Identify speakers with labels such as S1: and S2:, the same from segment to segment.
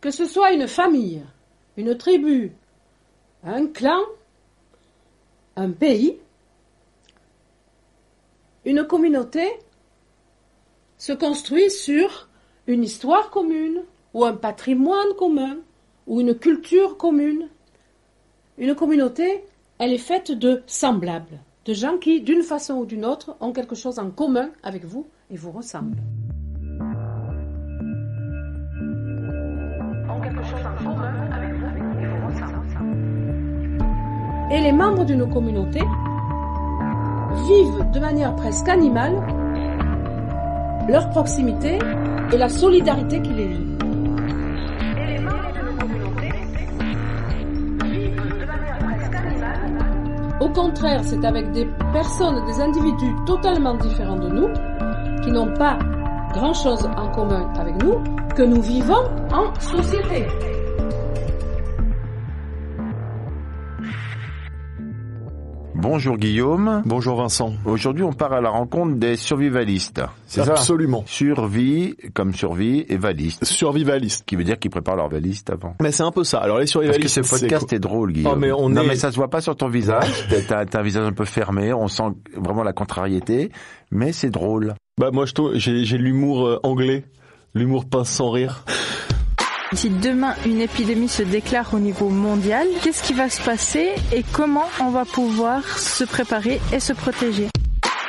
S1: Que ce soit une famille, une tribu, un clan, un pays, une communauté se construit sur une histoire commune ou un patrimoine commun ou une culture commune. Une communauté, elle est faite de semblables, de gens qui, d'une façon ou d'une autre, ont quelque chose en commun avec vous et vous ressemblent. Et les membres d'une communauté vivent de manière presque animale leur proximité et la solidarité qui les lie. Au contraire, c'est avec des personnes, des individus totalement différents de nous, qui n'ont pas grand-chose en commun avec nous, que nous vivons en société.
S2: Bonjour Guillaume.
S3: Bonjour Vincent.
S2: Aujourd'hui, on part à la rencontre des survivalistes. C'est ça
S3: Absolument.
S2: Survie comme survie et valiste.
S3: Survivaliste.
S2: Qui veut dire qu'ils préparent leur valiste avant.
S3: Mais c'est un peu ça. Alors les
S2: Parce
S3: survivalistes.
S2: que ce podcast est drôle, Guillaume.
S3: Oh, mais on
S2: non,
S3: est-
S2: mais ça se voit pas sur ton visage. T'as un visage un peu fermé. On sent vraiment la contrariété. Mais c'est drôle.
S3: Bah moi j'ai l'humour euh, anglais, l'humour pince sans rire.
S4: Si demain une épidémie se déclare au niveau mondial, qu'est-ce qui va se passer et comment on va pouvoir se préparer et se protéger?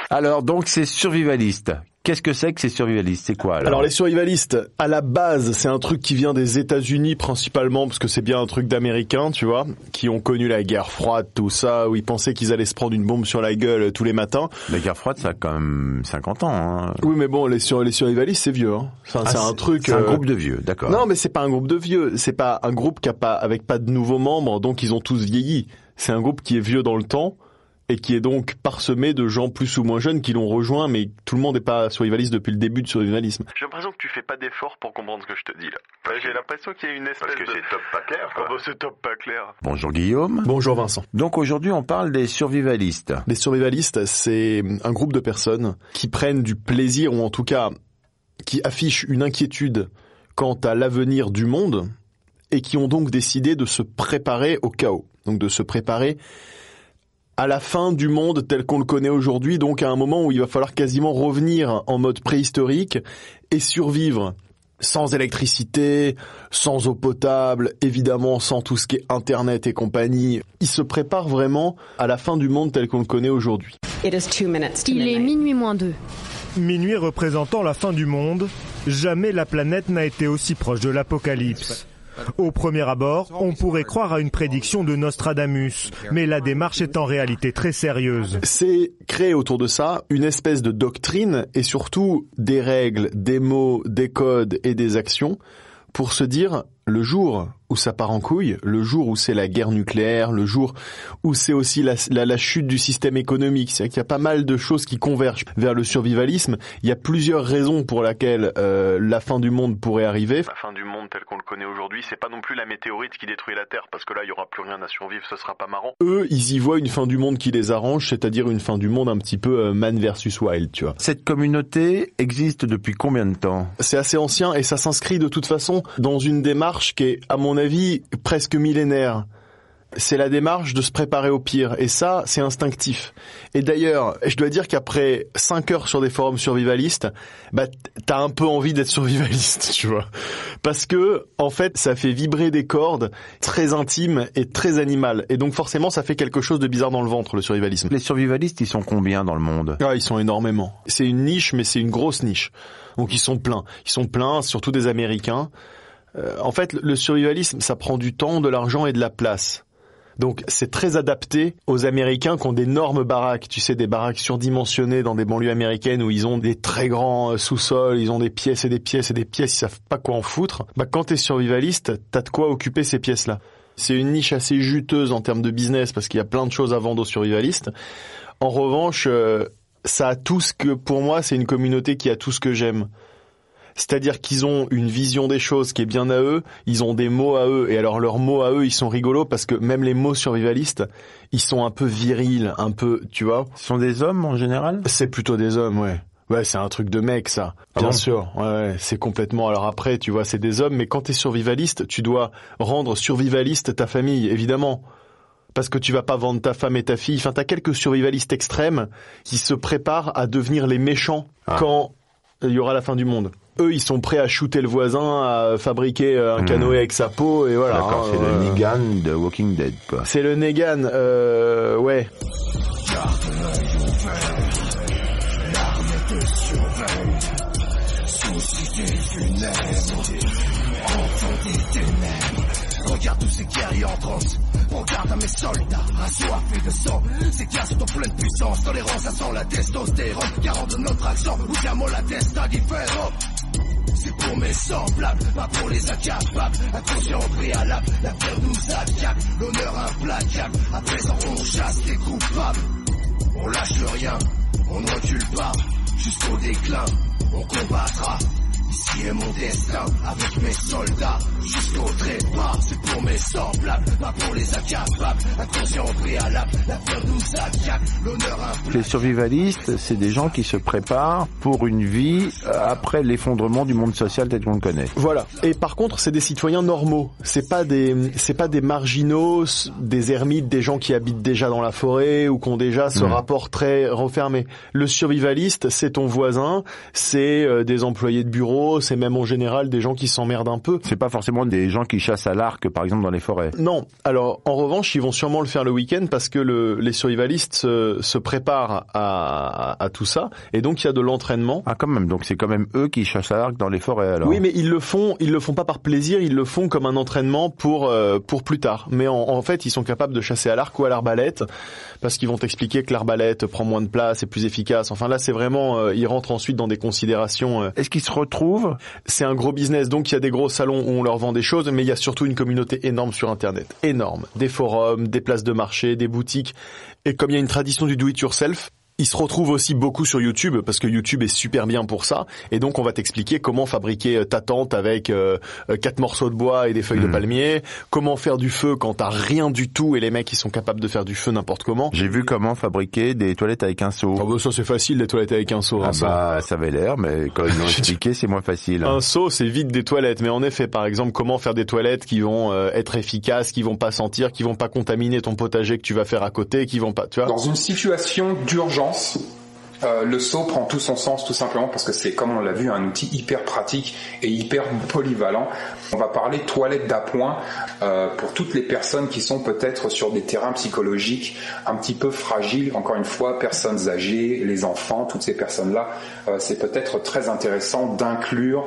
S2: Alors, donc, c'est survivaliste. Qu'est-ce que c'est que ces survivalistes? C'est quoi alors,
S3: Alors les survivalistes, à la base, c'est un truc qui vient des États-Unis principalement parce que c'est bien un truc d'Américains, tu vois, qui ont connu la guerre froide, tout ça, où ils pensaient qu'ils allaient se prendre une bombe sur la gueule euh, tous les matins.
S2: La guerre froide, ça a quand même 50 ans. Hein.
S3: Oui, mais bon, les sur les survivalistes, c'est vieux. Hein. Enfin,
S2: Ah,
S3: c'est un truc.
S2: C'est un
S3: euh,
S2: groupe de vieux, d'accord.
S3: Non, mais c'est pas un groupe de vieux. C'est pas un groupe qui a pas avec pas de nouveaux membres, donc ils ont tous vieilli. C'est un groupe qui est vieux dans le temps et qui est donc parsemé de gens plus ou moins jeunes qui l'ont rejoint, mais tout le monde n'est pas survivaliste depuis le début de survivalisme.
S5: J'ai l'impression que tu fais pas d'effort pour comprendre ce que je te dis là. J'ai l'impression qu'il y a une espèce
S6: Parce que
S5: de...
S6: c'est top pas clair,
S5: Ah
S6: quoi.
S5: bah, c'est top pas clair.
S2: Bonjour Guillaume.
S3: Bonjour Vincent.
S2: Donc aujourd'hui, on parle des survivalistes.
S3: Les survivalistes, c'est un groupe de personnes qui prennent du plaisir, ou en tout cas qui affichent une inquiétude quant à l'avenir du monde, et qui ont donc décidé de se préparer au chaos. Donc de se préparer à la fin du monde tel qu'on le connaît aujourd'hui, donc à un moment où il va falloir quasiment revenir en mode préhistorique et survivre sans électricité, sans eau potable, évidemment sans tout ce qui est internet et compagnie. Ils se préparent vraiment à la fin du monde tel qu'on le connaît aujourd'hui.
S7: It is two minutes to
S8: Il est minuit moins deux.
S9: Minuit représentant la fin du monde, jamais la planète n'a été aussi proche de l'apocalypse. Au premier abord, on pourrait croire à une prédiction de Nostradamus, mais la démarche est en réalité très sérieuse.
S3: C'est créer autour de ça une espèce de doctrine et surtout des règles, des mots, des codes et des actions pour se dire le jour où ça part en couille, le jour où c'est la guerre nucléaire, le jour où c'est aussi la, la- la chute du système économique, c'est qu'il y a pas mal de choses qui convergent vers le survivalisme. Il y a plusieurs raisons pour lesquelles euh, la fin du monde pourrait arriver.
S5: La fin du monde tel qu'on le connaît aujourd'hui, c'est pas non plus la météorite qui détruit la Terre, parce que là, il y aura plus rien à survivre, ce sera pas marrant.
S3: Eux, ils y voient une fin du monde qui les arrange, c'est-à-dire une fin du monde un petit peu euh, man versus wild, tu vois.
S2: Cette communauté existe depuis combien de temps?
S3: C'est assez ancien et ça s'inscrit de toute façon dans une démarche qui est, à mon avis, presque millénaire. C'est la démarche de se préparer au pire et ça, c'est instinctif. Et d'ailleurs, je dois dire qu'après 5 heures sur des forums survivalistes, bah t'as un peu envie d'être survivaliste, tu vois. Parce que en fait, ça fait vibrer des cordes très intimes et très animales et donc forcément, ça fait quelque chose de bizarre dans le ventre le survivalisme.
S2: Les survivalistes, ils sont combien dans le monde?
S3: Ah, ils sont énormément. C'est une niche, mais c'est une grosse niche. Donc ils sont pleins. Ils sont pleins, surtout des Américains. Euh, en fait, le survivalisme, ça prend du temps, de l'argent et de la place. Donc c'est très adapté aux Américains qui ont d'énormes baraques, tu sais, des baraques surdimensionnées dans des banlieues américaines où ils ont des très grands euh, sous-sols, ils ont des pièces et des pièces et des pièces, ils savent pas quoi en foutre. Bah quand t'es survivaliste, t'as de quoi occuper ces pièces-là. C'est une niche assez juteuse en termes de business parce qu'il y a plein de choses à vendre aux survivalistes. En revanche, euh, ça a tout ce que, pour moi, c'est une communauté qui a tout ce que j'aime. C'est-à-dire qu'ils ont une vision des choses qui est bien à eux, ils ont des mots à eux, et alors leurs mots à eux, ils sont rigolos parce que même les mots survivalistes, ils sont un peu virils, un peu, tu vois.
S2: Ce sont des hommes en général?
S3: C'est plutôt des hommes, ouais. Ouais, c'est un truc de mec, ça.
S2: Ah
S3: Bien sûr. Ouais, ouais, c'est complètement. Alors après, tu vois, c'est des hommes, mais quand t'es survivaliste, tu dois rendre survivaliste ta famille, évidemment. Parce que tu vas pas vendre ta femme et ta fille. Enfin, t'as quelques survivalistes extrêmes qui se préparent à devenir les méchants
S2: Ah.
S3: quand il y aura la fin du monde. Eux, ils sont prêts à shooter le voisin, à fabriquer euh, un canoë avec sa peau, et voilà.
S2: Hmm. D'accord,
S3: hein,
S2: c'est
S3: euh,
S2: le Negan de Walking Dead, quoi.
S3: C'est le Negan, euh, ouais.
S6: Regarde tous ces guerriers en transe. Regarde à mes soldats, assoiffés de sang. Ces gars sont en pleine puissance. Tolérance, ça sent la testostérone. Garant de notre accent, ou diamant la testa différent. C'est pour mes semblables, pas pour les incapables. Inconscient au préalable, l'avenir nous accable. L'honneur implacable, à présent on chasse les coupables. On lâche rien, on ne recule pas. Jusqu'au déclin, on combattra. Ici est mon destin, avec mes soldats, jusqu'au trépas. C'est pour mes semblables, pas pour les incapables. Inconscient au préalable, l'avenir nous accable. L'honneur implacable.
S2: Les survivalistes, c'est des gens qui se préparent pour une vie après l'effondrement du monde social tel qu'on le connaît.
S3: Voilà. Et par contre, c'est des citoyens normaux. C'est pas des, c'est pas des marginaux, des ermites, des gens qui habitent déjà dans la forêt ou qui ont déjà ce
S2: Mm.
S3: rapport très refermé. Le survivaliste, c'est ton voisin, c'est euh, des employés de bureau, c'est même en général des gens qui s'emmerdent un peu.
S2: C'est pas forcément des gens qui chassent à l'arc, par exemple, dans les forêts.
S3: Non. Alors, en revanche, ils vont sûrement le faire le week-end parce que le, les survivalistes se, se préparent à, à, à tout ça. Et donc, il y a de l'entraînement.
S2: Ah, quand même. Donc, c'est quand même eux qui chassent à l'arc dans les forêts, alors.
S3: Oui, mais ils le font, ils le font pas par plaisir, ils le font comme un entraînement pour euh, pour plus tard. Mais en, en fait, ils sont capables de chasser à l'arc ou à l'arbalète parce qu'ils vont t'expliquer que l'arbalète prend moins de place, est plus efficace. Enfin là, c'est vraiment, euh, ils rentrent ensuite dans des considérations. euh,
S2: Est-ce qu'ils se retrouvent?
S3: C'est un gros business, donc il y a des gros salons où on leur vend des choses, mais il y a surtout une communauté énorme sur Internet, énorme. Des forums, des places de marché, des boutiques. Et comme il y a une tradition du do-it-yourself, ils se retrouvent aussi beaucoup sur YouTube parce que YouTube est super bien pour ça. Et donc on va t'expliquer comment fabriquer euh, ta tente avec euh, euh, quatre morceaux de bois et des feuilles de
S2: Mhm.
S3: palmier, comment faire du feu quand t'as rien du tout et les mecs ils sont capables de faire du feu n'importe comment.
S2: J'ai vu comment fabriquer des toilettes avec un seau.
S3: Oh bah ça c'est facile les toilettes avec un seau.
S2: Ah
S3: hein, ça.
S2: bah, ça avait l'air, mais quand ils l'ont expliqué, c'est moins facile.
S3: Un seau, c'est vide des toilettes, mais en effet, par exemple, comment faire des toilettes qui vont euh, être efficaces, qui vont pas sentir, qui vont pas contaminer ton potager que tu vas faire à côté, qui vont pas, tu vois.
S7: Dans une situation d'urgence, falso euh, le seau prend tout son sens tout simplement parce que c'est, comme on l'a vu, un outil hyper pratique et hyper polyvalent. On va parler toilette d'appoint euh, pour toutes les personnes qui sont peut-être sur des terrains psychologiques un petit peu fragiles. Encore une fois, personnes âgées, les enfants, toutes ces personnes-là, euh, c'est peut-être très intéressant d'inclure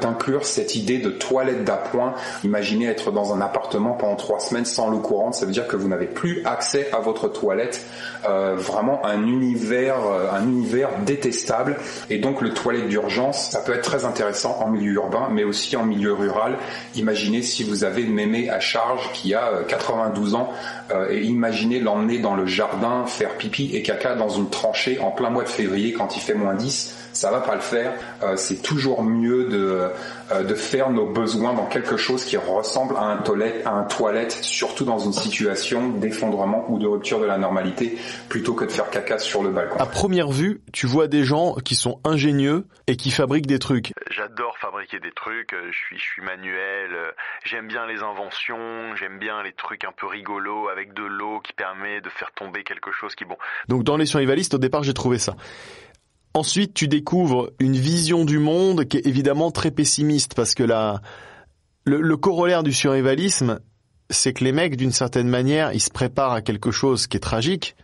S7: d'inclure cette idée de toilette d'appoint. Imaginez être dans un appartement pendant trois semaines sans l'eau courante, ça veut dire que vous n'avez plus accès à votre toilette. Vraiment un univers, un univers détestable. Et donc le toilette d'urgence, ça peut être très intéressant en milieu urbain, mais aussi en milieu rural. Imaginez si vous avez mémé à charge qui a euh, 92 ans, euh, et imaginez l'emmener dans le jardin faire pipi et caca dans une tranchée en plein mois de février quand il fait moins 10 ça va pas le faire. Euh, c'est toujours mieux de, euh, de faire nos besoins dans quelque chose qui ressemble à un toilette, à un toilette, surtout dans une situation d'effondrement ou de rupture de la normalité, plutôt que de faire caca sur le balcon.
S3: À première vue, tu vois des gens qui sont ingénieux et qui fabriquent des trucs.
S5: J'adore fabriquer des trucs, euh, je suis, je suis manuel, euh, j'aime bien les inventions, j'aime bien les trucs un peu rigolos avec de l'eau qui permet de faire tomber quelque chose qui, bon,
S3: Donc dans les survivalistes, au départ, j'ai trouvé ça. Ensuite, tu découvres une vision du monde qui est évidemment très pessimiste parce que la, le, corollaire du survivalisme, c'est que les mecs, d'une certaine manière, ils se préparent à quelque chose qui est tragique,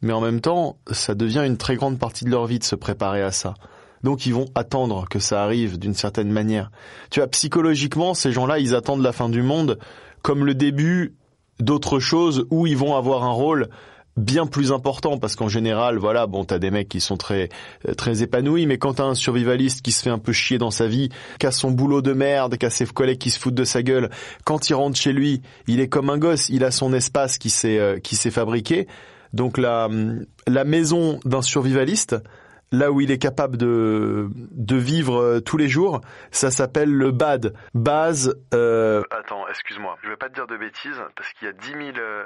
S3: mais en même temps, ça devient une très grande partie de leur vie de se préparer à ça. Donc ils vont attendre que ça arrive d'une certaine manière. Tu vois, psychologiquement, ces gens-là, ils attendent la fin du monde comme le début d'autres choses où ils vont avoir un rôle bien plus important parce qu'en général voilà bon t'as des mecs qui sont très euh, très épanouis mais quand t'as un survivaliste qui se fait un peu chier dans sa vie qui son boulot de merde qui ses collègues qui se foutent de sa gueule quand il rentre chez lui il est comme un gosse il a son espace qui s'est euh, qui s'est fabriqué donc la la maison d'un survivaliste là où il est capable de de vivre euh, tous les jours, ça s'appelle le BAD. Base. Euh...
S5: Attends, excuse-moi, je vais pas te dire de bêtises parce qu'il y a 10 000 euh,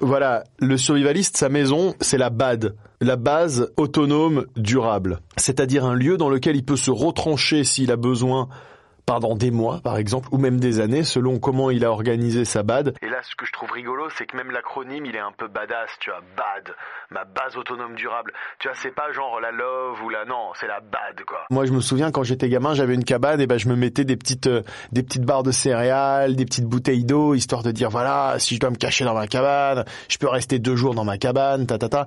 S3: Voilà, le survivaliste, sa maison, c'est la BAD, la base autonome durable, c'est-à-dire un lieu dans lequel il peut se retrancher s'il a besoin pendant des mois, par exemple, ou même des années, selon comment il a organisé sa BAD.
S5: Et là, ce que je trouve rigolo, c'est que même l'acronyme, il est un peu badass, tu vois, BAD, ma base autonome durable. Tu vois, c'est pas genre la love ou la non, c'est la BAD, quoi.
S3: Moi, je me souviens quand j'étais gamin, j'avais une cabane et ben je me mettais des petites euh, des petites barres de céréales, des petites bouteilles d'eau, histoire de dire voilà, si je dois me cacher dans ma cabane, je peux rester deux jours dans ma cabane, ta ta ta.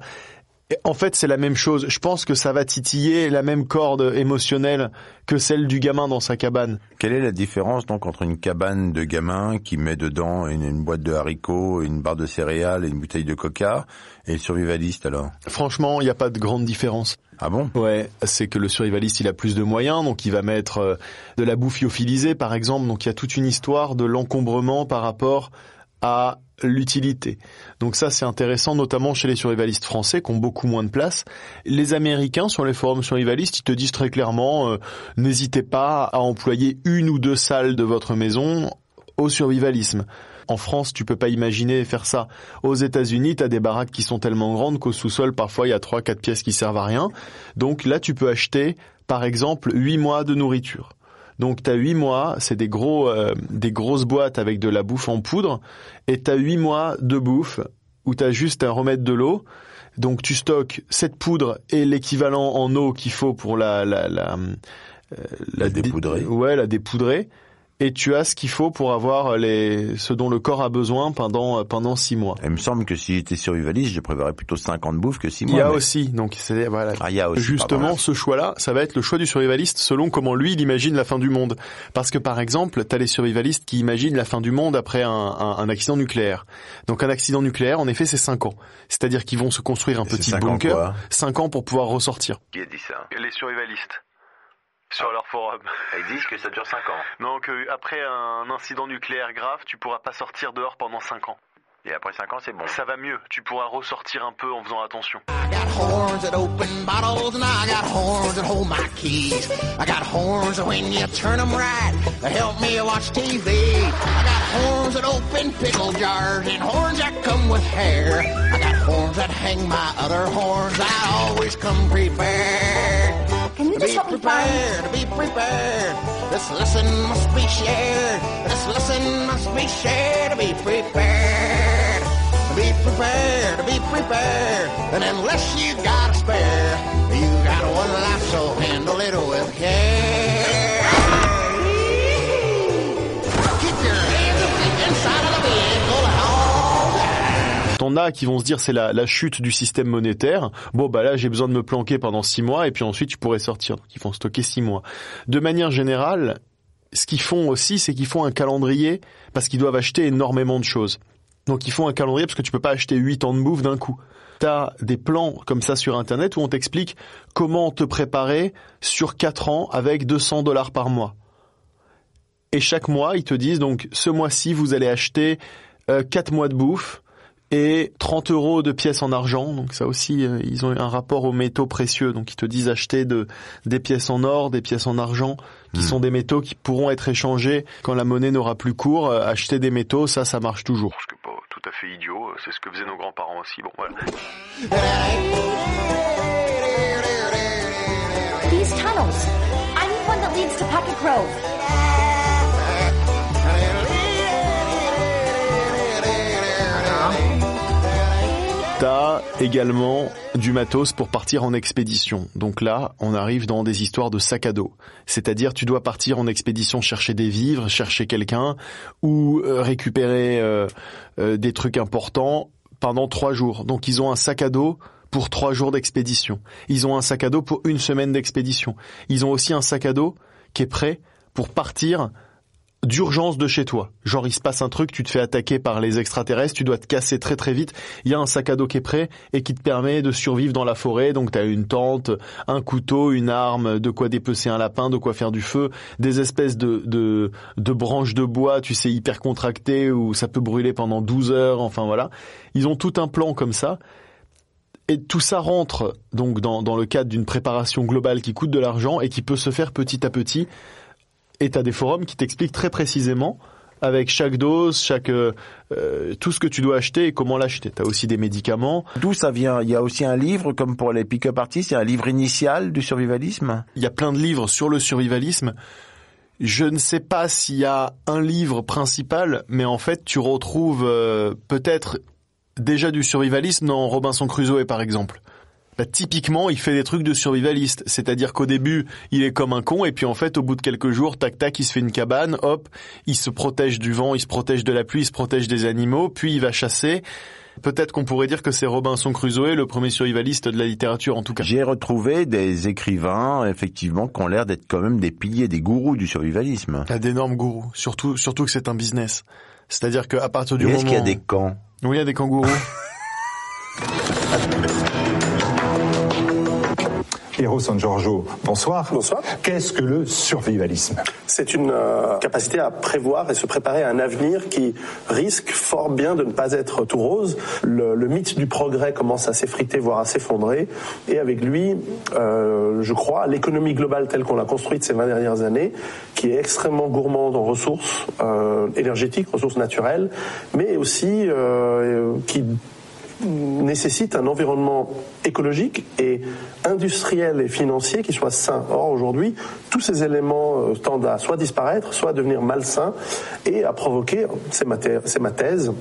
S3: En fait, c'est la même chose. Je pense que ça va titiller la même corde émotionnelle que celle du gamin dans sa cabane.
S2: Quelle est la différence donc entre une cabane de gamin qui met dedans une, une boîte de haricots, une barre de céréales et une bouteille de coca et le survivaliste alors?
S3: Franchement, il n'y a pas de grande différence.
S2: Ah bon?
S3: Ouais, c'est que le survivaliste, il a plus de moyens, donc il va mettre euh, de la bouffe lyophilisée, par exemple. Donc il y a toute une histoire de l'encombrement par rapport à l'utilité. Donc ça c'est intéressant notamment chez les survivalistes français qui ont beaucoup moins de place. Les Américains sur les forums survivalistes, ils te disent très clairement euh, n'hésitez pas à employer une ou deux salles de votre maison au survivalisme. En France, tu peux pas imaginer faire ça. Aux États-Unis, tu as des baraques qui sont tellement grandes qu'au sous-sol, parfois, il y a trois, quatre pièces qui servent à rien. Donc là, tu peux acheter, par exemple, huit mois de nourriture. Donc t'as huit mois, c'est des gros, euh, des grosses boîtes avec de la bouffe en poudre, et t'as huit mois de bouffe où t'as juste à remettre de l'eau. Donc tu stockes cette poudre et l'équivalent en eau qu'il faut pour la la la,
S2: euh, la dépoudrer.
S3: Ouais, la dépoudrer et tu as ce qu'il faut pour avoir les ce dont le corps a besoin pendant pendant six mois.
S2: Il me semble que si j'étais survivaliste, je préférerais plutôt 50 bouffes que six mois.
S3: Il y a
S2: mais-
S3: aussi donc c'est voilà.
S2: Ah, il y a aussi,
S3: Justement,
S2: pardon.
S3: ce choix-là, ça va être le choix du survivaliste selon comment lui il imagine la fin du monde. Parce que par exemple, t'as les survivalistes qui imaginent la fin du monde après un, un- un accident nucléaire. Donc un accident nucléaire, en effet, c'est cinq ans. C'est-à-dire qu'ils vont se construire un
S2: Et
S3: petit bunker, cinq ans pour pouvoir ressortir.
S5: Qui a dit ça? Les survivalistes. Sur leur forum.
S2: Ils disent que ça dure 5 ans.
S5: Donc euh, après un incident nucléaire grave, tu pourras pas sortir dehors pendant 5 ans.
S2: Et après 5 ans, c'est bon.
S5: Ça va mieux, tu pourras ressortir un peu en faisant attention.
S6: I got horns that open bottles and I got horns that hold my keys. I got horns that when you turn 'em right, they help me watch TV. I got horns that open pickle jars and horns that come with hair. I got horns that hang my other horns. I always come prepared.
S8: Can you just
S6: be
S8: help me find?
S6: prepared, to be prepared. This lesson must be shared. This lesson must be shared. To be prepared. To be prepared, to be prepared. And unless you got a spare, you got one life, so handle it with care.
S3: T'en as qui vont se dire c'est la, la chute du système monétaire. Bon bah là j'ai besoin de me planquer pendant six mois et puis ensuite tu pourrais sortir. Donc ils vont stocker six mois. De manière générale, ce qu'ils font aussi, c'est qu'ils font un calendrier parce qu'ils doivent acheter énormément de choses. Donc ils font un calendrier parce que tu peux pas acheter 8 ans de bouffe d'un coup. T'as des plans comme ça sur internet où on t'explique comment te préparer sur 4 ans avec 200 dollars par mois. Et chaque mois, ils te disent donc ce mois-ci, vous allez acheter euh, 4 mois de bouffe et 30 euros de pièces en argent. Donc ça aussi, euh, ils ont un rapport aux métaux précieux. Donc ils te disent acheter de, des pièces en or, des pièces en argent, qui sont des métaux qui pourront être échangés quand la monnaie n'aura plus cours. Euh, acheter des métaux, ça, ça marche toujours.
S5: Ce qui est pas tout à fait idiot, euh, c'est ce que faisaient nos grands-parents aussi. Bon, voilà.
S8: These tunnels. I need one that leads to Pocket Grove.
S3: Également du matos pour partir en expédition. Donc là, on arrive dans des histoires de sac à dos. C'est-à-dire, tu dois partir en expédition chercher des vivres, chercher quelqu'un, ou euh, récupérer euh, euh, des trucs importants pendant trois jours. Donc ils ont un sac à dos pour trois jours d'expédition. Ils ont un sac à dos pour une semaine d'expédition. Ils ont aussi un sac à dos qui est prêt pour partir d'urgence de chez toi. Genre il se passe un truc, tu te fais attaquer par les extraterrestres, tu dois te casser très très vite. Il y a un sac à dos qui est prêt et qui te permet de survivre dans la forêt. Donc tu as une tente, un couteau, une arme, de quoi dépecer un lapin, de quoi faire du feu, des espèces de de, de branches de bois, tu sais hyper contractées où ça peut brûler pendant 12 heures. Enfin voilà, ils ont tout un plan comme ça. Et tout ça rentre donc dans, dans le cadre d'une préparation globale qui coûte de l'argent et qui peut se faire petit à petit et tu as des forums qui t'expliquent très précisément avec chaque dose, chaque euh, euh, tout ce que tu dois acheter et comment l'acheter. Tu as aussi des médicaments.
S2: D'où ça vient? Il y a aussi un livre, comme pour les pick-up artists, il y a un livre initial du survivalisme?
S3: Il y a plein de livres sur le survivalisme. Je ne sais pas s'il y a un livre principal, mais en fait, tu retrouves euh, peut-être déjà du survivalisme dans Robinson Crusoe, par exemple bah, typiquement, il fait des trucs de survivaliste. C'est-à-dire qu'au début, il est comme un con, et puis en fait, au bout de quelques jours, tac tac, il se fait une cabane, hop, il se protège du vent, il se protège de la pluie, il se protège des animaux, puis il va chasser. Peut-être qu'on pourrait dire que c'est Robinson Crusoe, le premier survivaliste de la littérature en tout cas.
S2: J'ai retrouvé des écrivains, effectivement, qui ont l'air d'être quand même des piliers, des gourous du survivalisme.
S3: Il y a d'énormes gourous, surtout, surtout que c'est un business. C'est-à-dire qu'à partir du
S2: moment...
S3: Est-ce
S2: qu'il y a des camps?
S3: Oui, il y a des kangourous.
S10: Piero San Giorgio, bonsoir.
S11: Bonsoir.
S10: Qu'est-ce que le survivalisme?
S11: C'est une euh, capacité à prévoir et se préparer à un avenir qui risque fort bien de ne pas être tout rose. Le, le mythe du progrès commence à s'effriter, voire à s'effondrer. Et avec lui, euh, je crois, l'économie globale telle qu'on l'a construite ces 20 dernières années, qui est extrêmement gourmande en ressources euh, énergétiques, ressources naturelles, mais aussi euh, qui nécessite un environnement écologique et industriel et financier qui soit sain. Or, aujourd'hui, tous ces éléments euh, tendent à soit disparaître, soit devenir malsains et à provoquer, c'est ma thèse,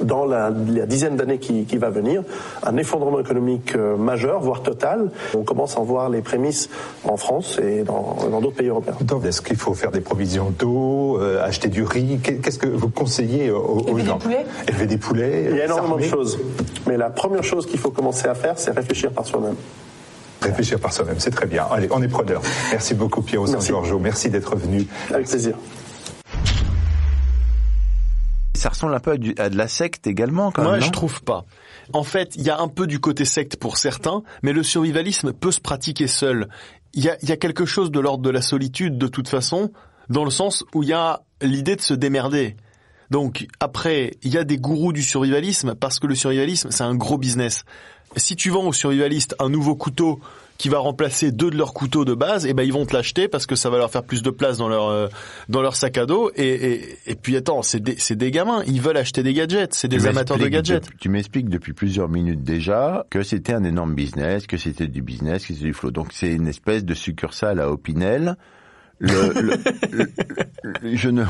S11: dans la, la dizaine d'années qui, qui, va venir, un effondrement économique euh, majeur, voire total. On commence à en voir les prémices en France et dans d'autres pays européens.
S10: Est-ce qu'il faut faire des provisions d'eau, euh, acheter du riz? Qu'est-ce que vous conseillez aux, gens
S4: des poulets
S10: Élever des poulets
S11: Il y a énormément de choses. Mais la première chose qu'il faut commencer à faire, c'est réfléchir par soi-même.
S10: Réfléchir par soi-même, c'est très bien. Allez, on est preneur. Merci beaucoup Piero San
S11: Merci.
S10: Giorgio. Merci d'être venu.
S11: Avec plaisir.
S2: Ça ressemble un peu à, du- à de la secte également, quand
S3: Moi,
S2: même.
S3: je
S2: non
S3: trouve pas. En fait, il y a un peu du côté secte pour certains, mais le survivalisme peut se pratiquer seul. Il y a, il y a quelque chose de l'ordre de la solitude, de toute façon, dans le sens où il y a l'idée de se démerder. Donc, après, il y a des gourous du survivalisme, parce que le survivalisme, c'est un gros business. Si tu vends aux survivalistes un nouveau couteau qui va remplacer deux de leurs couteaux de base, et ben ils vont te l'acheter parce que ça va leur faire plus de place dans leur euh, dans leur sac à dos. Et, et, et puis attends, c'est des, c'est des gamins, ils veulent acheter des gadgets, c'est
S2: Tu
S3: des amateurs de gadgets.
S2: tu m'expliques depuis plusieurs minutes déjà que c'était un énorme business, que c'était du business, que c'était du flow. Donc c'est une espèce de succursale à Opinel. Le, le- le- le- je ne.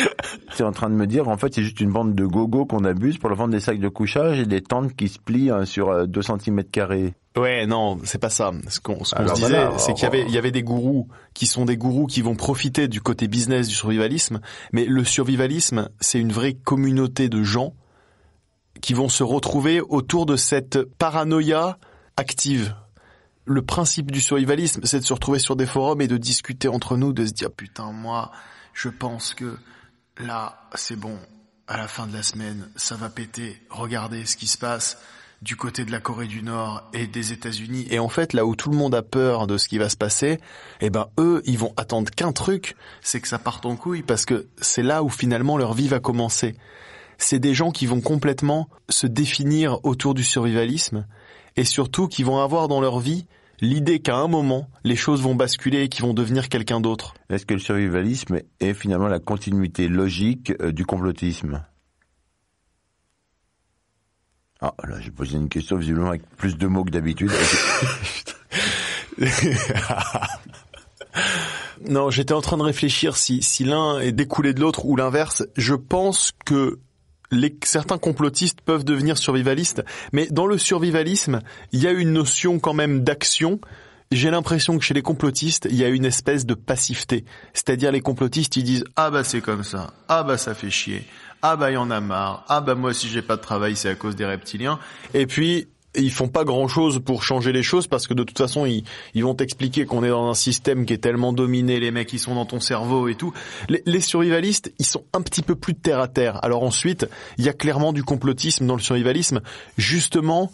S2: C'est en train de me dire, en fait, c'est juste une bande de gogo qu'on abuse pour leur vendre des sacs de couchage et des tentes qui se plient hein, sur euh, 2 cm carrés.
S3: Ouais, non, c'est pas ça. Ce qu'on ce qu'on
S2: Alors
S3: se disait,
S2: voilà,
S3: c'est qu'il y avait, il y avait des gourous qui sont des gourous qui vont profiter du côté business du survivalisme, mais le survivalisme, c'est une vraie communauté de gens qui vont se retrouver autour de cette paranoïa active. Le principe du survivalisme, c'est de se retrouver sur des forums et de discuter entre nous, de se dire putain, moi, je pense que là, c'est bon. À la fin de la semaine, ça va péter. Regardez ce qui se passe du côté de la Corée du Nord et des États-Unis. Et en fait, là où tout le monde a peur de ce qui va se passer, eh ben eux, ils vont attendre qu'un truc, c'est que ça parte en couille parce que c'est là où finalement leur vie va commencer. C'est des gens qui vont complètement se définir autour du survivalisme et surtout qui vont avoir dans leur vie l'idée qu'à un moment, les choses vont basculer et qu'ils vont devenir quelqu'un d'autre.
S2: Est-ce que le survivalisme est finalement la continuité logique euh, du complotisme? Ah, là, j'ai posé une question visiblement avec plus de mots que d'habitude.
S3: Non, j'étais en train de réfléchir si, si l'un est découlé de l'autre ou l'inverse. Je pense que les, certains complotistes peuvent devenir survivalistes, mais dans le survivalisme, il y a une notion quand même d'action. J'ai l'impression que chez les complotistes, il y a une espèce de passivité. C'est-à-dire les complotistes, ils disent ah bah c'est comme ça, ah bah ça fait chier, ah bah y en a marre, ah bah moi si j'ai pas de travail c'est à cause des reptiliens. Et puis ils font pas grand chose pour changer les choses parce que de toute façon ils, vont t'expliquer qu'on est dans un système qui est tellement dominé, les mecs ils sont dans ton cerveau et tout. Les, survivalistes ils sont un petit peu plus terre à terre. Alors ensuite il y a clairement du complotisme dans le survivalisme, justement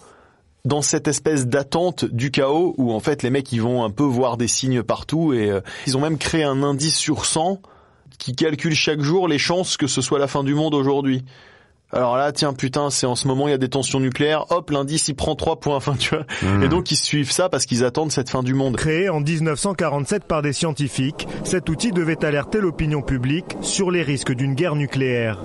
S3: dans cette espèce d'attente du chaos où en fait les mecs ils vont un peu voir des signes partout et euh, ils ont même créé un indice sur 100 qui calcule chaque jour les chances que ce soit la fin du monde aujourd'hui. Alors là, tiens, putain, c'est en ce moment, il y a des tensions nucléaires. Hop, l'indice, il prend trois points. Enfin, tu vois.
S9: Mmh.
S3: Et donc, ils suivent ça parce qu'ils attendent cette fin du monde.
S9: Créé en 1947 par des scientifiques, cet outil devait alerter l'opinion publique sur les risques d'une guerre nucléaire.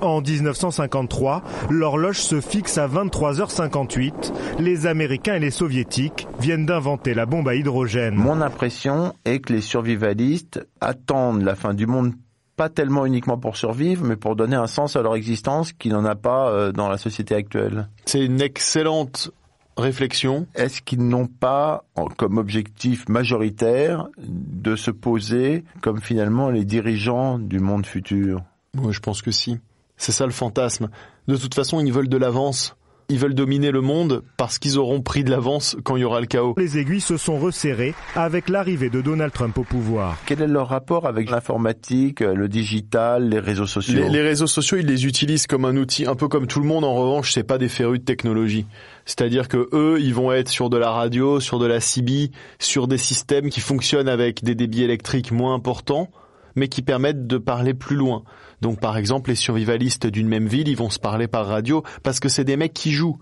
S9: En 1953, l'horloge se fixe à 23h58. Les Américains et les Soviétiques viennent d'inventer la bombe à hydrogène.
S2: Mon impression est que les survivalistes attendent la fin du monde pas tellement uniquement pour survivre, mais pour donner un sens à leur existence qui n'en a pas euh, dans la société actuelle.
S3: C'est une excellente réflexion.
S2: Est-ce qu'ils n'ont pas comme objectif majoritaire de se poser comme finalement les dirigeants du monde futur?
S3: Moi, je pense que si. C'est ça le fantasme. De toute façon, ils veulent de l'avance. Ils veulent dominer le monde parce qu'ils auront pris de l'avance quand il y aura le chaos.
S9: Les aiguilles se sont resserrées avec l'arrivée de Donald Trump au pouvoir.
S2: Quel est leur rapport avec l'informatique, le digital, les réseaux sociaux
S3: Les, les réseaux sociaux, ils les utilisent comme un outil, un peu comme tout le monde. En revanche, c'est pas des férus de technologie. C'est-à-dire que eux, ils vont être sur de la radio, sur de la CB, sur des systèmes qui fonctionnent avec des débits électriques moins importants, mais qui permettent de parler plus loin. Donc, par exemple, les survivalistes d'une même ville, ils vont se parler par radio parce que c'est des mecs qui jouent.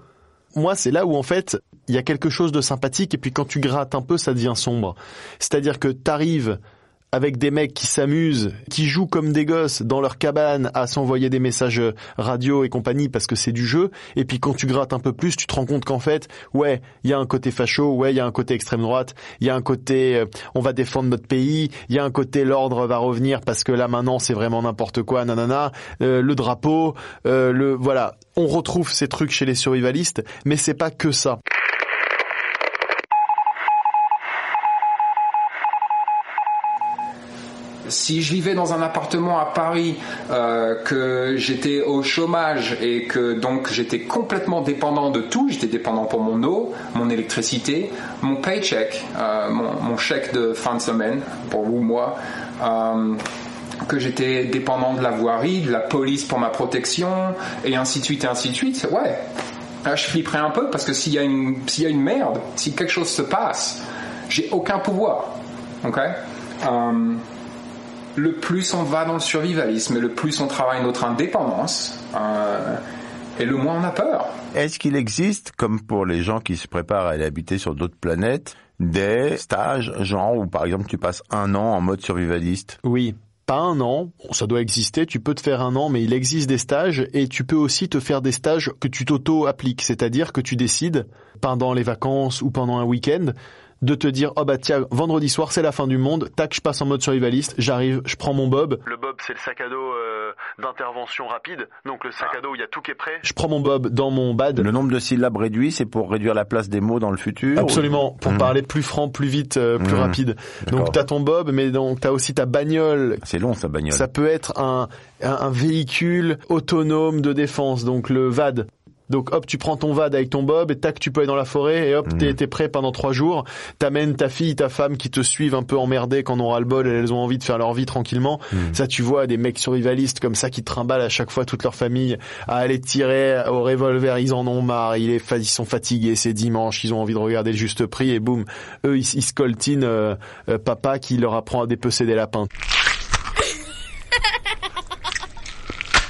S3: Moi, c'est là où en fait, il y a quelque chose de sympathique et puis quand tu grattes un peu, ça devient sombre. C'est-à-dire que t'arrives avec des mecs qui s'amusent, qui jouent comme des gosses dans leur cabane à s'envoyer des messages radio et compagnie parce que c'est du jeu. Et puis quand tu grattes un peu plus, tu te rends compte qu'en fait, ouais, il y a un côté facho, ouais, il y a un côté extrême droite, il y a un côté euh, on va défendre notre pays, il y a un côté l'ordre va revenir parce que là maintenant c'est vraiment n'importe quoi, nanana, euh, le drapeau, euh, le voilà, on retrouve ces trucs chez les survivalistes, mais c'est pas que ça.
S7: Si je vivais dans un appartement à Paris, euh, que j'étais au chômage et que donc j'étais complètement dépendant de tout, j'étais dépendant pour mon eau, mon électricité, mon paycheck, euh, mon, chèque de fin de semaine, pour vous, moi, euh, que j'étais dépendant de la voirie, de la police pour ma protection, et ainsi de suite, et ainsi de suite, ouais. Là, je flipperais un peu parce que s'il y, a une- merde, si quelque chose se passe, j'ai aucun pouvoir. Ok? Le plus on va dans le survivalisme et le plus on travaille notre indépendance, euh, et le moins on a peur.
S2: Est-ce qu'il existe, comme pour les gens qui se préparent à aller habiter sur d'autres planètes, des stages, genre où par exemple tu passes un an en mode survivaliste?
S3: Oui. Pas un an, ça doit exister, tu peux te faire un an, mais il existe des stages et tu peux aussi te faire des stages que tu t'auto-appliques, c'est-à-dire que tu décides, pendant les vacances ou pendant un week-end, de te dire, oh bah tiens, vendredi soir c'est la fin du monde, tac, je passe en mode survivaliste, j'arrive, je prends mon bob.
S12: Le bob, c'est le sac à dos euh, d'intervention rapide. Donc le sac à dos, il y a tout qui est prêt.
S3: Je prends mon bob dans mon bad.
S2: Le nombre de syllabes réduit, c'est pour réduire la place des mots dans le futur
S3: Absolument, pour
S2: Mhm.
S3: parler plus franc, plus vite, euh, plus
S2: Mhm.
S3: rapide. Donc t'as ton bob, mais donc t'as aussi ta bagnole.
S2: C'est long sa bagnole.
S3: Ça peut être un, un, un véhicule autonome de défense, donc le VAD. Donc hop, tu prends ton VAD avec ton bob et tac, tu peux aller dans la forêt et hop,
S2: Mhm.
S3: t'es prêt pendant trois jours. T'amènes ta fille, ta femme qui te suivent un peu emmerdées quand on aura le bol et elles ont envie de faire leur vie tranquillement.
S2: Mhm.
S3: Ça, tu vois des mecs survivalistes comme ça qui trimballent à chaque fois toute leur famille à aller tirer au revolver. Ils en ont marre, ils, sont fatigués, c'est dimanche, ils ont envie de regarder le juste prix et boum, eux ils, ils se coltinent euh, euh, papa qui leur apprend à dépecer des lapins.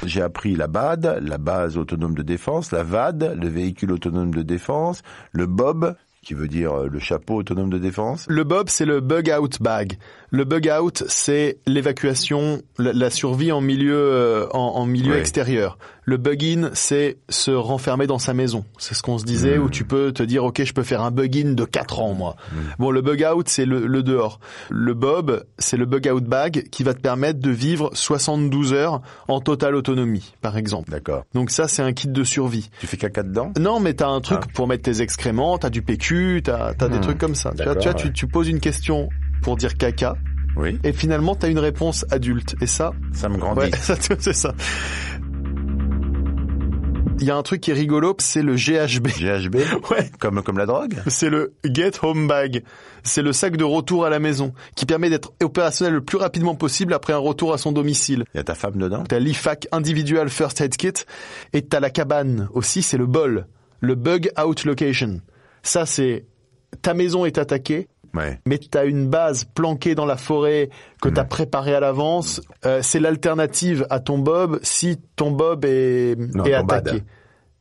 S2: J'ai appris la BAD, la base autonome de défense, la VAD, le véhicule autonome de défense, le BOB, qui veut dire euh, le chapeau autonome de défense.
S3: Le Bob, c'est le bug out bag. Le bug out, c'est l'évacuation, la, survie en milieu, euh, en, en milieu extérieur. Le bug in, c'est se renfermer dans sa maison. C'est ce qu'on se disait,
S2: Mm.
S3: où tu peux te dire, ok, je peux faire un bug in de 4 ans, moi. Bon, le bug out, c'est le, le dehors. Le Bob, c'est le bug out bag qui va te permettre de vivre 72 heures en totale autonomie, par exemple.
S2: D'accord.
S3: Donc ça, c'est un kit de survie.
S2: Tu fais caca dedans?
S3: Non, mais t'as un truc
S2: Ah.
S3: pour mettre tes excréments, t'as du PQ, t'as as des
S2: Hmm.
S3: trucs comme ça. Tu vois, tu, vois, tu,
S2: ouais.
S3: tu poses une question pour dire caca,
S2: Oui.
S3: et finalement t'as une réponse adulte. Et ça,
S2: Ça me grandit.
S3: ouais, tu c'est ça. Il y a un truc qui est rigolo, c'est le GHB.
S2: GHB
S3: Ouais.
S2: Comme, comme la drogue
S3: C'est le Get Home Bag. C'est le sac de retour à la maison qui permet d'être opérationnel le plus rapidement possible après un retour à son domicile.
S2: Il y a ta femme dedans
S3: T'as l'IFAC Individual First Aid Kit et t'as la cabane aussi, c'est le bol, le Bug Out Location. Ça c'est ta maison est attaquée,
S2: Ouais.
S3: mais t'as une base planquée dans la forêt que t'as préparée à l'avance. Euh, c'est l'alternative à ton bob si ton bob est,
S2: Non,
S3: est
S2: ton
S3: attaqué.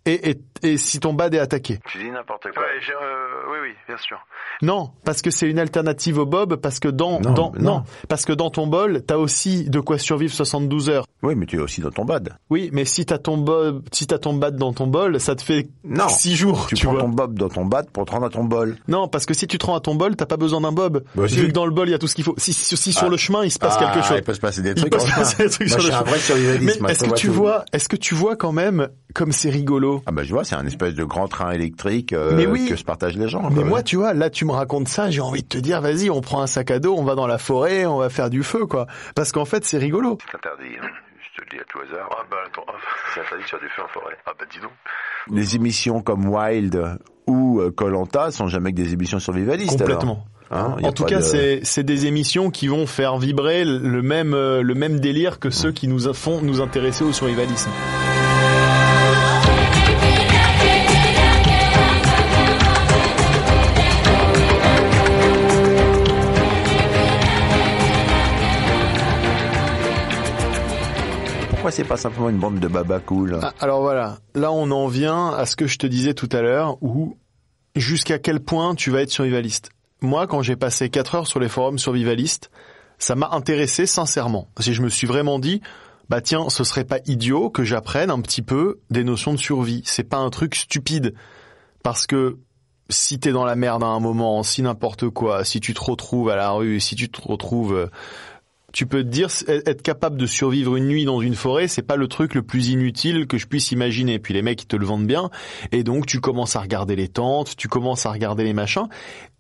S3: Et, et, et si ton bad est attaqué.
S12: Tu dis n'importe quoi. Ouais, euh, oui, bien sûr.
S3: Non, parce que c'est une alternative au bob, parce que dans,
S2: Non,
S3: dans,
S2: non.
S3: parce que dans ton bol, t'as aussi de quoi survivre 72 heures.
S2: Oui, mais tu es aussi dans ton bad.
S3: Oui, mais si t'as ton bob, si t'as ton bad dans ton bol, ça te fait
S2: Non.
S3: 6 jours,
S2: Tu,
S3: tu,
S2: prends
S3: vois.
S2: ton bob dans ton bad pour te rendre à ton bol.
S3: Non, parce que si tu te rends à ton bol, t'as pas besoin d'un bob.
S2: Bah, si.
S3: Vu que dans le bol, il y a tout ce qu'il faut. Si, si, si sur
S2: Ah.
S3: le chemin, il se passe
S2: Ah,
S3: quelque chose.
S2: il peut se passer des
S3: Il
S2: trucs
S3: peut
S2: en
S3: se passer des trucs
S2: Moi,
S3: sur le
S2: un
S3: chemin.
S2: vrai
S3: Mais
S2: moi,
S3: est-ce que tu
S2: tout.
S3: vois, est-ce que tu vois quand même comme c'est rigolo?
S2: Ah bah je vois, c'est un espèce de grand train électrique euh,
S3: Mais oui.
S2: que se partagent les gens.
S3: Mais
S2: quoi,
S3: moi, tu vois, là, tu me racontes ça, j'ai envie de te dire, vas-y, on prend un sac à dos, on va dans la forêt, on va faire du feu, quoi. Parce qu'en fait, c'est rigolo.
S12: C'est interdit. hein. Je te le dis à tout hasard. Ah bah attends, c'est interdit de faire du feu en forêt. Ah bah dis donc.
S2: Les émissions comme Wild ou Colanta sont jamais que des émissions survivalistes.
S3: Complètement.
S2: alors. Hein,
S3: En tout cas,
S2: de-
S3: c'est c'est des émissions qui vont faire vibrer le même euh, le même délire que ceux qui nous font nous intéresser au survivalisme.
S2: C'est pas simplement une bande de baba cool
S3: Ah, alors voilà, là on en vient à ce que je te disais tout à l'heure, où jusqu'à quel point tu vas être survivaliste. Moi, quand j'ai passé 4 heures sur les forums survivalistes, ça m'a intéressé sincèrement. Si je me suis vraiment dit, bah tiens, ce serait pas idiot que j'apprenne un petit peu des notions de survie. C'est pas un truc stupide. Parce que si t'es dans la merde à un moment, si n'importe quoi, si tu te retrouves à la rue, si tu te retrouves euh, tu peux te dire être capable de survivre une nuit dans une forêt, c'est pas le truc le plus inutile que je puisse imaginer. Puis les mecs ils te le vendent bien et donc tu commences à regarder les tentes, tu commences à regarder les machins.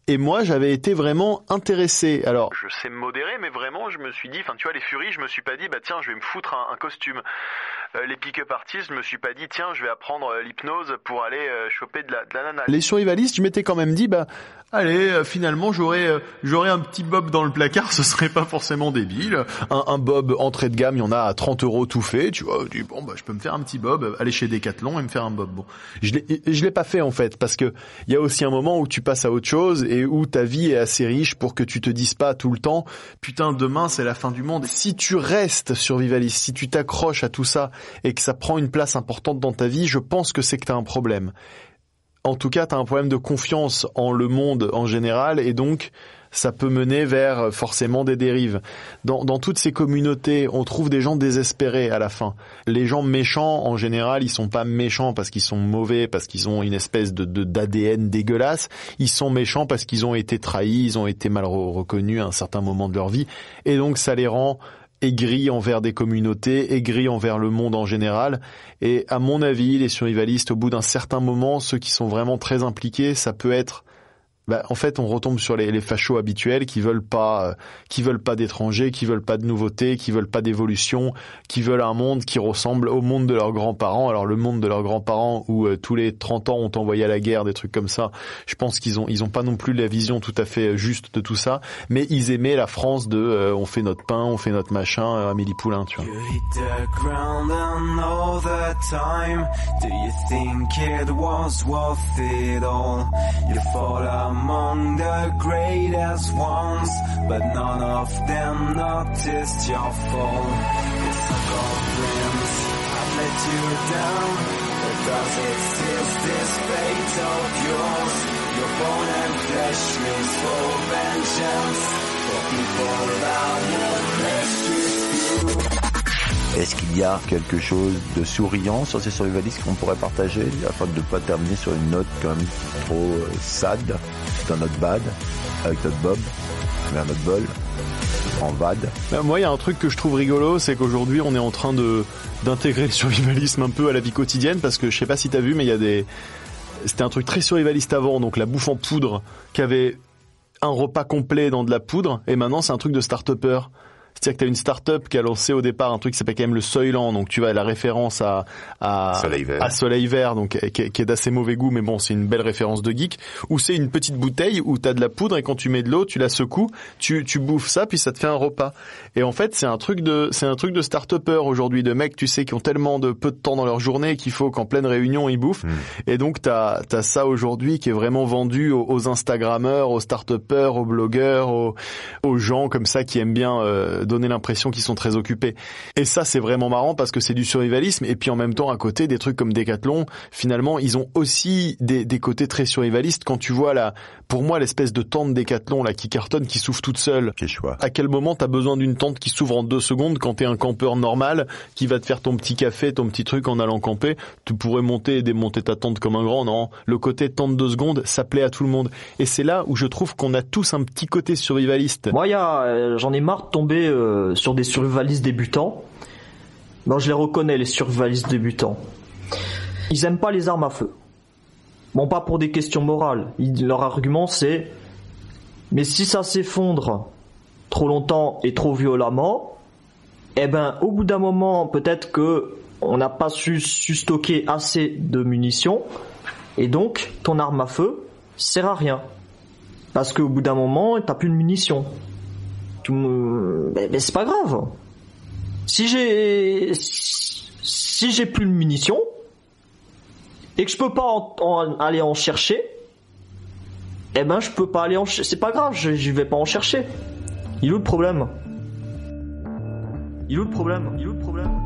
S3: Et moi j'avais été vraiment intéressé. Alors
S12: Je sais me modérer, mais vraiment, je me suis dit, enfin, tu vois, les furies, je me suis pas dit, bah tiens, je vais me foutre un, un costume. Euh, les pick-up artistes, je me suis pas dit, tiens, je vais apprendre euh, l'hypnose pour aller euh, choper de la, nana.
S3: les survivalistes, je m'étais quand même dit bah allez finalement j'aurais j'aurais un petit bob dans le placard, ce serait pas forcément débile. Un, bob entrée de gamme, il y en a à 30 euros tout fait. Tu vois, je dis bon bah je peux me faire un petit bob, aller chez Decathlon et me faire un bob. Bon, je l'ai je l'ai pas fait en fait parce que il y a aussi un moment où tu passes à autre chose et où ta vie est assez riche pour que tu te dises pas tout le temps putain demain c'est la fin du monde. Si tu restes survivaliste, si tu t'accroches à tout ça et que ça prend une place importante dans ta vie, je pense que c'est que tu as un problème en tout cas, tu as un problème de confiance en le monde en général et donc ça peut mener vers euh, forcément des dérives. Dans, dans toutes ces communautés, on trouve des gens désespérés à la fin. Les gens méchants, en général, ils sont pas méchants parce qu'ils sont mauvais, parce qu'ils ont une espèce de d'ADN dégueulasse. Ils sont méchants parce qu'ils ont été trahis, ils ont été mal re- reconnus à un certain moment de leur vie. Et donc ça les rend aigris envers des communautés, aigris envers le monde en général. Et à mon avis, les survivalistes, au bout d'un certain moment, ceux qui sont vraiment très impliqués, ça peut être bah, en fait, on retombe sur les, fachos habituels qui veulent pas, euh, qui veulent pas d'étrangers, qui veulent pas de nouveautés, qui veulent pas d'évolution, qui veulent un monde qui ressemble au monde de leurs grands-parents. Alors le monde de leurs grands-parents où euh, tous les 30 ans on envoyé à la guerre, des trucs comme ça. Je pense qu'ils ont, ils ont pas non plus la vision tout à fait euh, juste de tout ça, mais ils aimaient la France de, euh, on fait notre pain, on fait notre machin, euh, Amélie Poulain, tu vois.
S13: Among the greatest ones, but none of them noticed your fall. It's a dreams I've let you down, but does it still this fate of yours? Your bone and flesh lives for vengeance, for people you.
S2: Est-ce qu'il y a quelque chose de souriant sur ces survivalistes qu'on pourrait partager afin de ne pas terminer sur une note quand même trop sad dans notre bad avec notre bob vers notre bol en vad
S3: Ben, moi, il y a un truc que je trouve rigolo, c'est qu'aujourd'hui, on est en train d'intégrer le survivalisme un peu à la vie quotidienne, parce que je sais pas si t'as vu, mais il y a des, c'était un truc très survivaliste avant, donc la bouffe en poudre, qui avait un repas complet dans de la poudre, et maintenant c'est un truc de start-upper. C'est-à-dire que tu as une start-up qui a lancé au départ un truc qui s'appelle quand même le Soyland, donc tu vas la référence à, à
S2: Soleil vert.
S3: à Soleil Vert, donc qui, est- d'assez mauvais goût, mais bon, c'est une belle référence de geek. Ou c'est une petite bouteille où tu as de la poudre et quand tu mets de l'eau, tu la secoues, tu, tu bouffes ça, puis ça te fait un repas. Et en fait, c'est un truc de c'est un truc de start-upper aujourd'hui, de mecs, tu sais, qui ont tellement de peu de temps dans leur journée qu'il faut qu'en pleine réunion ils bouffent. Et donc t'as as ça aujourd'hui qui est vraiment vendu aux, aux Instagrammeurs, aux start-uppers, aux blogueurs, aux, aux gens comme ça qui aiment bien euh, donner l'impression qu'ils sont très occupés. Et ça c'est vraiment marrant parce que c'est du survivalisme et puis en même temps à côté des trucs comme Decathlon, finalement ils ont aussi des, des côtés très survivalistes. Quand tu vois là, pour moi l'espèce de tente Decathlon là qui cartonne, qui s'ouvre toute seule. À quel moment t'as besoin d'une tente qui s'ouvre en deux secondes quand t'es un campeur normal qui va te faire ton petit café, ton petit truc en allant camper? Tu pourrais monter et démonter ta tente comme un grand, non? Le côté tente deux secondes, ça plaît à tout le monde. Et c'est là où je trouve qu'on a tous un petit côté survivaliste.
S14: Moi, y a, euh, j'en ai marre de tomber euh, sur des survivalistes débutants. Non, je les reconnais, les survivalistes débutants. Ils aiment pas les armes à feu. Bon, pas pour des questions morales. Leur argument, c'est mais si ça s'effondre trop longtemps et trop violemment, eh ben, au bout d'un moment, peut-être que on n'a pas su, su stocker assez de munitions, et donc ton arme à feu sert à rien. Parce qu'au bout d'un moment, t'as plus de munitions. Mais, mais c'est pas grave. Si j'ai si j'ai plus de munitions et que je peux pas en- aller en chercher, eh ben je peux pas aller en chercher. C'est pas grave, je, je vais pas en chercher. Il est où le problème? Il est où le problème? Il est où le problème?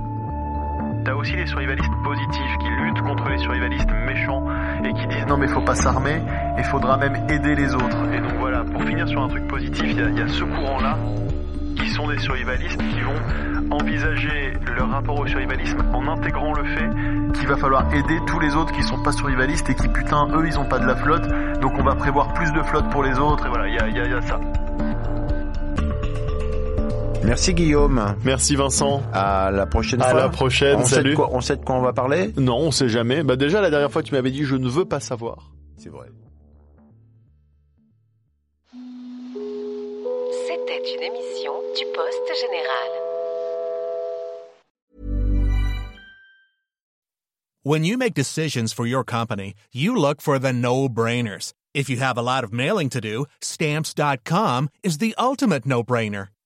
S12: T'as aussi les survivalistes positifs qui luttent contre les survivalistes méchants et qui disent non mais faut pas s'armer et faudra même aider les autres. Et donc voilà, pour finir sur un truc positif, il y a, ce courant-là qui sont des survivalistes qui vont envisager leur rapport au survivalisme en intégrant le fait qu'il va falloir aider tous les autres qui sont pas survivalistes et qui putain eux ils ont pas de la flotte donc on va prévoir plus de flotte pour les autres et voilà il y a ça.
S2: Merci Guillaume.
S3: Merci Vincent.
S2: À la prochaine
S3: À
S2: fois.
S3: la prochaine,
S2: on Sait
S3: salut.
S2: de quoi, on sait de quoi on va parler?
S3: Non, on sait jamais. Bah déjà la dernière fois tu m'avais dit je ne veux pas savoir.
S2: C'est vrai.
S15: C'était une émission du Poste Général.
S16: When you make decisions for your company, you look for the no-brainers. If you have a lot of mailing to do, stamps.com is the ultimate no-brainer.